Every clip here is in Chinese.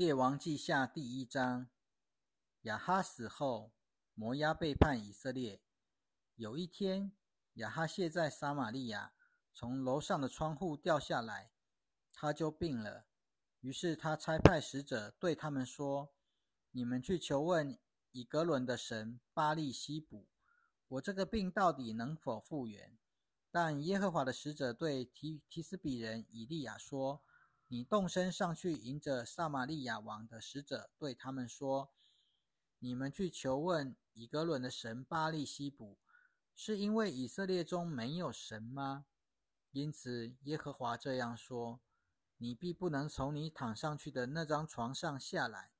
列王记下第一章，亚哈死后，摩押背叛以色列。有一天，亚哈卸在撒玛利亚，从楼上的窗户掉下来，他就病了。于是他差派使者对他们说：“你们去求问以格伦的神巴利西卜，我这个病到底能否复原？”但耶和华的使者对提提斯比人以利亚说。你动身上去，迎着撒玛利亚王的使者，对他们说：“你们去求问以格伦的神巴利西卜，是因为以色列中没有神吗？因此耶和华这样说：你必不能从你躺上去的那张床上下来，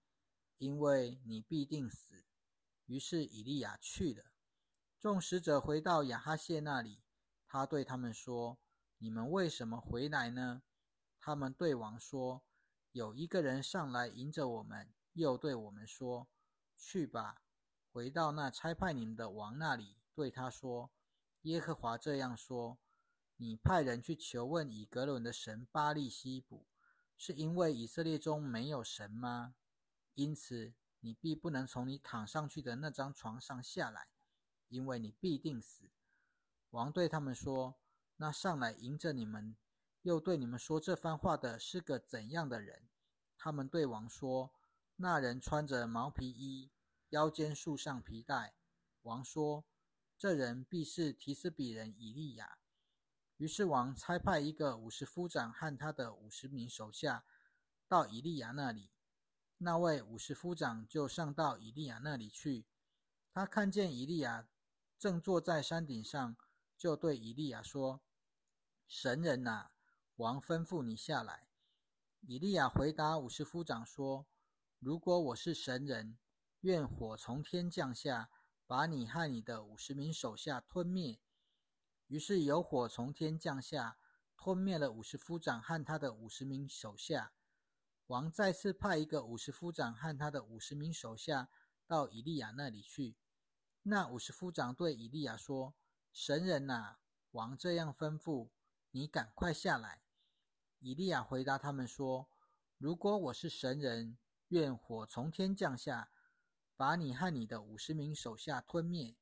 因为你必定死。”于是以利亚去了。众使者回到亚哈谢那里，他对他们说：“你们为什么回来呢？”他们对王说：“有一个人上来迎着我们，又对我们说：‘去吧，回到那差派你们的王那里，对他说：耶和华这样说：你派人去求问以格伦的神巴利西卜，是因为以色列中没有神吗？因此你必不能从你躺上去的那张床上下来，因为你必定死。’王对他们说：‘那上来迎着你们。’”又对你们说这番话的是个怎样的人？他们对王说：“那人穿着毛皮衣，腰间束上皮带。”王说：“这人必是提斯比人以利亚。”于是王差派一个五十夫长和他的五十名手下到以利亚那里。那位五十夫长就上到以利亚那里去。他看见以利亚正坐在山顶上，就对以利亚说：“神人呐！”王吩咐你下来。以利亚回答五十夫长说：“如果我是神人，愿火从天降下，把你和你的五十名手下吞灭。”于是有火从天降下，吞灭了五十夫长和他的五十名手下。王再次派一个五十夫长和他的五十名手下到以利亚那里去。那五十夫长对以利亚说：“神人呐，王这样吩咐你，赶快下来。”以利亚回答他们说：“如果我是神人，愿火从天降下，把你和你的五十名手下吞灭。”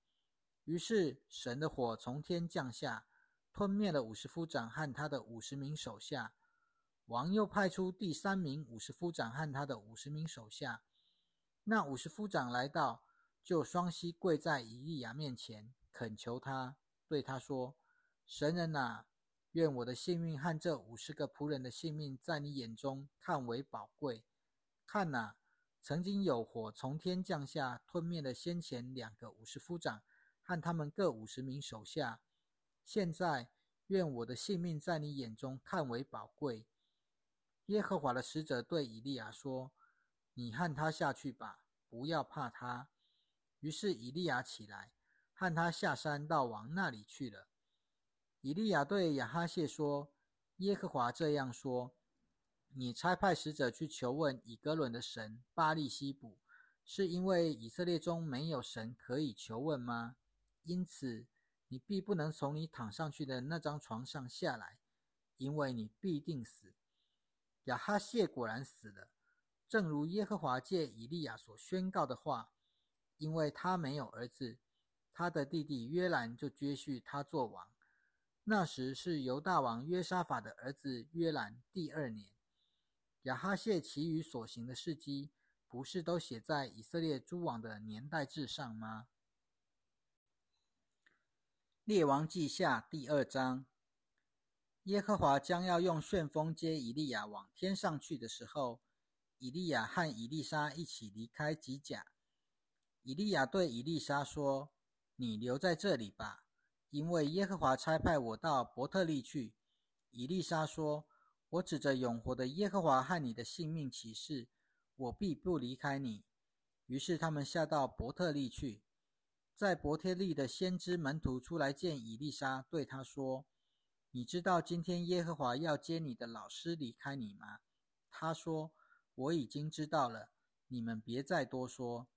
于是神的火从天降下，吞灭了五十夫长和他的五十名手下。王又派出第三名五十夫长和他的五十名手下。那五十夫长来到，就双膝跪在以利亚面前，恳求他，对他说：“神人呐！”愿我的性命和这五十个仆人的性命，在你眼中看为宝贵。看哪，曾经有火从天降下，吞灭了先前两个五十夫长和他们各五十名手下。现在，愿我的性命在你眼中看为宝贵。耶和华的使者对以利亚说：“你和他下去吧，不要怕他。”于是以利亚起来，和他下山到王那里去了。以利亚对亚哈谢说：“耶和华这样说：你差派使者去求问以哥伦的神巴利西卜，是因为以色列中没有神可以求问吗？因此，你必不能从你躺上去的那张床上下来，因为你必定死。”亚哈谢果然死了，正如耶和华借以利亚所宣告的话，因为他没有儿子，他的弟弟约兰就接续他做王。那时是犹大王约沙法的儿子约兰第二年。亚哈谢其余所行的事迹，不是都写在以色列诸王的年代志上吗？列王记下第二章。耶和华将要用旋风接以利亚往天上去的时候，以利亚和以利沙一起离开吉甲。以利亚对以利沙说：“你留在这里吧。”因为耶和华差派我到伯特利去，以利沙说：“我指着永活的耶和华和你的性命起誓，我必不离开你。”于是他们下到伯特利去，在伯特利的先知门徒出来见以利沙，对他说：“你知道今天耶和华要接你的老师离开你吗？”他说：“我已经知道了。你们别再多说。”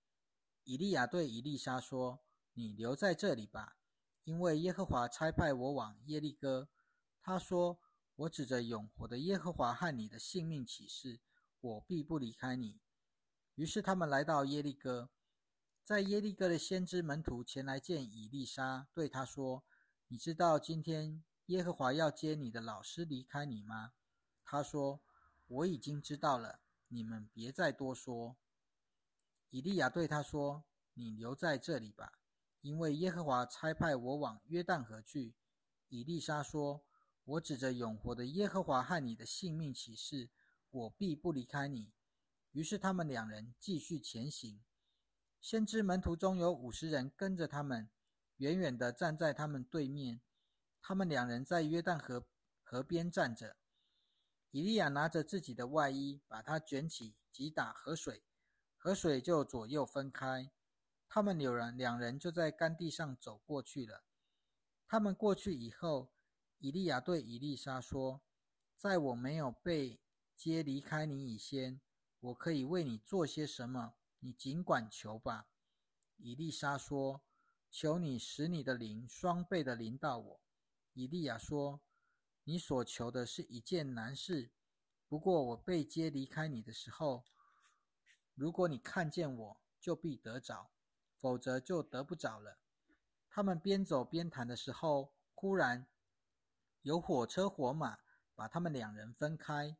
以利亚对以利沙说：“你留在这里吧。”因为耶和华差派我往耶利哥，他说：“我指着永活的耶和华和你的性命起誓，我必不离开你。”于是他们来到耶利哥，在耶利哥的先知门徒前来见以利沙，对他说：“你知道今天耶和华要接你的老师离开你吗？”他说：“我已经知道了，你们别再多说。”以利亚对他说：“你留在这里吧，因为耶和华差派我往约旦河去。”以利沙说：“我指着永活的耶和华和你的性命起誓，我必不离开你。”于是他们两人继续前行。先知门徒中有五十人跟着他们，远远地站在他们对面。他们两人在约旦河河边站着。以利亚拿着自己的外衣，把它卷起，击打河水。河水就左右分开，他们两人两人就在干地上走过去了。他们过去以后，以利亚对以利沙说：“在我没有被接离开你以前，我可以为你做些什么？你尽管求吧。”以利沙说：“求你使你的灵双倍的临到我。”以利亚说：“你所求的是一件难事，不过我被接离开你的时候。”如果你看见我，就必得着；否则就得不着了。他们边走边谈的时候，忽然有火车火马把他们两人分开。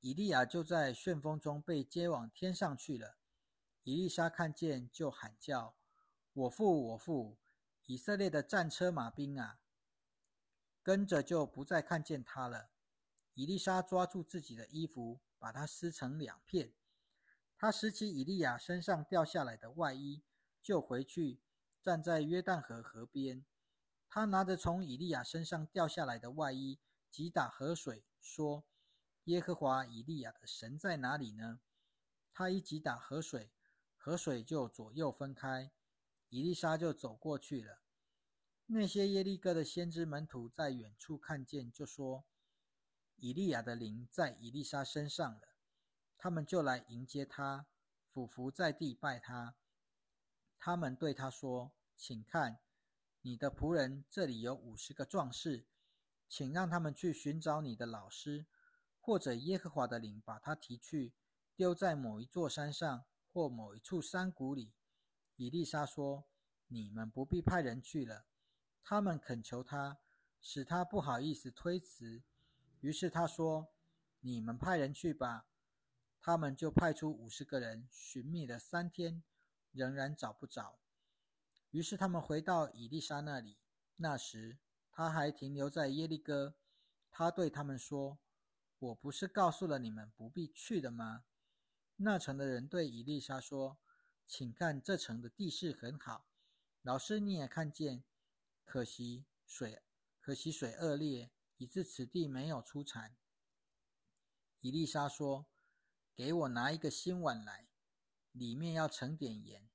以利亚就在旋风中被接往天上去了。伊丽莎看见，就喊叫：“我父，我父！以色列的战车马兵啊！”跟着就不再看见他了。伊丽莎抓住自己的衣服，把它撕成两片。他拾起以利亚身上掉下来的外衣，就回去站在约旦河河边。他拿着从以利亚身上掉下来的外衣，击打河水，说：“耶和华以利亚的神在哪里呢？”他一击打河水，河水就左右分开。以利沙就走过去了。那些耶利哥的先知门徒在远处看见，就说：“以利亚的灵在以利沙身上了。”他们就来迎接他，俯伏在地拜他。他们对他说：“请看，你的仆人这里有五十个壮士，请让他们去寻找你的老师，或者耶和华的灵把他提去，丢在某一座山上或某一处山谷里。”以丽莎说：“你们不必派人去了。”他们恳求他，使他不好意思推辞。于是他说：“你们派人去吧。”他们就派出五十个人寻觅了三天，仍然找不着。于是他们回到以丽莎那里。那时他还停留在耶利哥。他对他们说：“我不是告诉了你们不必去的吗？”那城的人对以丽莎说：“请看这城的地势很好，老师你也看见，可惜水可惜水恶劣，以致此地没有出产。”伊丽莎说。给我拿一个新碗来，里面要盛点盐。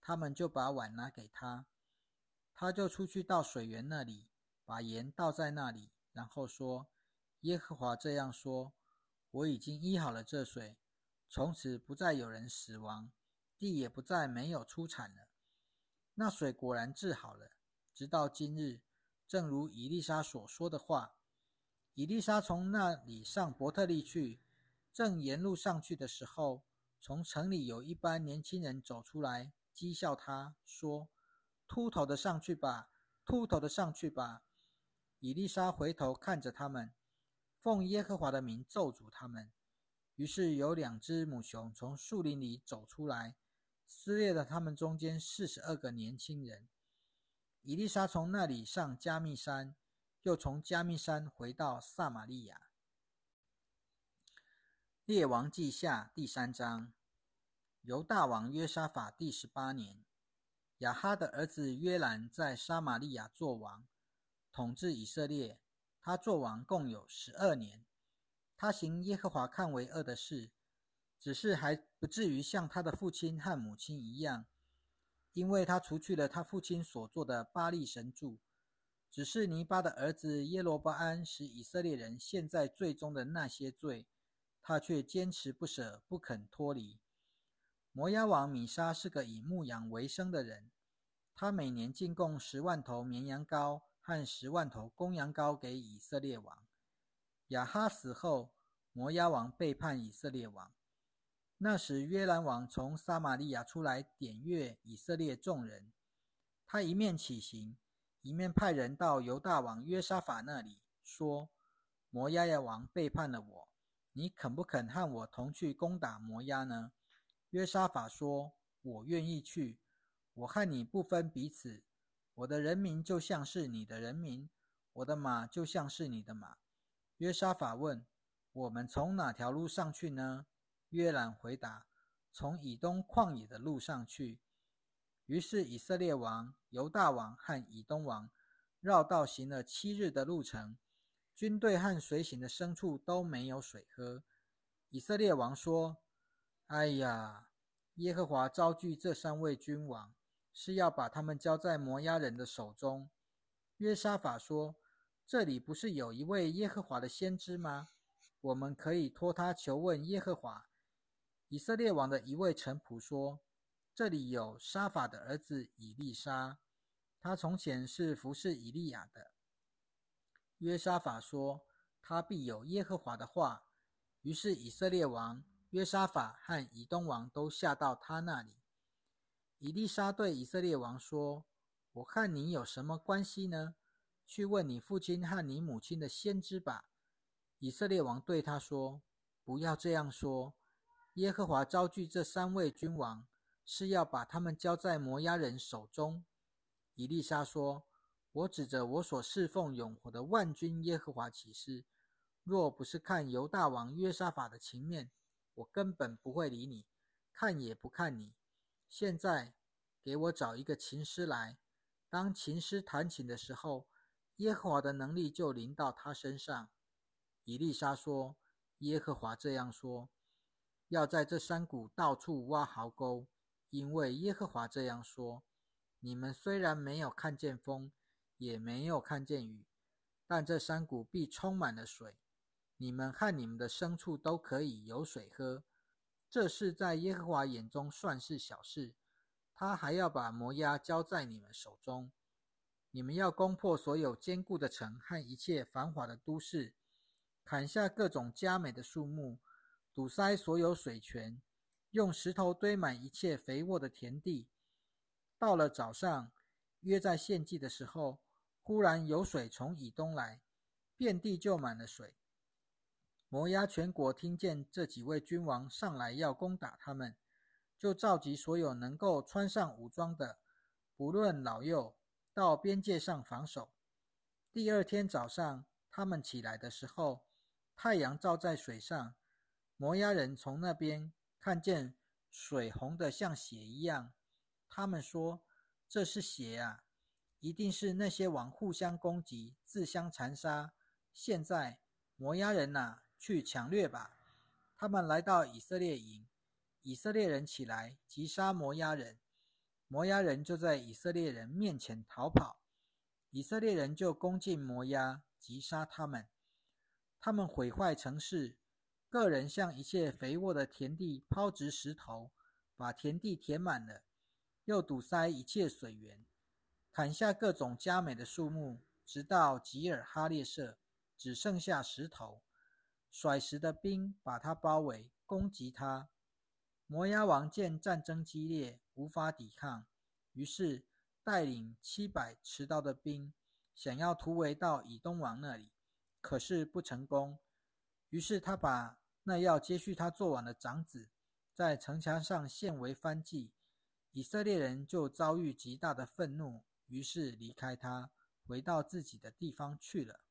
他们就把碗拿给他，他就出去到水源那里，把盐倒在那里，然后说：“耶和华这样说：我已经医好了这水，从此不再有人死亡，地也不再没有出产了。”那水果然治好了，直到今日，正如伊丽莎所说的话。伊丽莎从那里上伯特利去。正沿路上去的时候，从城里有一班年轻人走出来，讥笑他说：“秃头的上去吧，秃头的上去吧。”伊丽莎回头看着他们，奉耶和华的名咒诅他们。于是有两只母熊从树林里走出来，撕裂了他们中间四十二个年轻人。伊丽莎从那里上加密山，又从加密山回到撒玛利亚。列王记下第三章，犹大王约沙法第十八年，亚哈的儿子约兰在撒玛利亚作王，统治以色列。他作王共有十二年。他行耶和华看为恶的事，只是还不至于像他的父亲和母亲一样，因为他除去了他父亲所做的巴利神柱，只是尼巴的儿子耶罗巴安使以色列人陷在罪中的那些罪。他却坚持不舍，不肯脱离。摩押王米沙是个以牧羊为生的人，他每年进贡十万头绵羊羔和十万头公羊羔给以色列王。亚哈死后，摩押王背叛以色列王，那时约兰王从撒玛利亚出来点阅以色列众人，他一面起行，一面派人到犹大王约沙法那里，说：“摩押亚王背叛了我，你肯不肯和我同去攻打摩押呢？”约沙法说：“我愿意去。我和你不分彼此，我的人民就像是你的人民，我的马就像是你的马。”约沙法问：“我们从哪条路上去呢？”约兰回答：“从以东旷野的路上去。”于是以色列王、犹大王和以东王绕道行了七日的路程，军队和随行的牲畜都没有水喝。以色列王说：“哎呀，耶和华招聚这三位君王，是要把他们交在摩押人的手中。”约沙法说：“这里不是有一位耶和华的先知吗？我们可以托他求问耶和华。”以色列王的一位臣仆说：“这里有沙法的儿子以利沙，他从前是服侍以利亚的。”约沙法说：“他必有耶和华的话。”于是以色列王约沙法和以东王都下到他那里。以利沙对以色列王说：“我和你有什么关系呢？去问你父亲和你母亲的先知吧。”以色列王对他说：“不要这样说。”耶和华招聚这三位君王，是要把他们交在摩押人手中。以利沙说：“我指着我所侍奉永活的万军耶和华起誓，若不是看犹大王约沙法的情面，我根本不会理你，看也不看你。现在给我找一个琴师来，当琴师弹琴的时候，耶和华的能力就临到他身上。”以利沙说：“耶和华这样说。”要在这山谷到处挖壕沟，因为耶和华这样说：你们虽然没有看见风，也没有看见雨，但这山谷必充满了水，你们和你们的牲畜都可以有水喝。这事在耶和华眼中算是小事，他还要把摩押交在你们手中。你们要攻破所有坚固的城和一切繁华的都市，砍下各种佳美的树木。堵塞所有水泉，用石头堆满一切肥沃的田地。到了早上，约在献祭的时候，忽然有水从以东来，遍地就满了水。摩押全国听见这几位君王上来要攻打他们，就召集所有能够穿上武装的，不论老幼，到边界上防守。第二天早上，他们起来的时候，太阳照在水上。摩押人从那边看见水红的像血一样，他们说：“这是血啊！一定是那些王互相攻击、自相残杀。”现在摩押人呐，去抢掠吧！他们来到以色列营，以色列人起来击杀摩押人，摩押人就在以色列人面前逃跑，以色列人就攻进摩押，击杀他们。他们毁坏城市。个人向一切肥沃的田地抛掷石头，把田地填满了，又堵塞一切水源，砍下各种佳美的树木，直到吉尔哈列舍，只剩下石头。甩石的兵把他包围，攻击他。摩押王见战争激烈，无法抵抗，于是带领七百持刀的兵，想要突围到以东王那里，可是不成功。于是他把那要接续他做王的长子，在城墙上献为番祭，以色列人就遭遇极大的愤怒，于是离开他，回到自己的地方去了。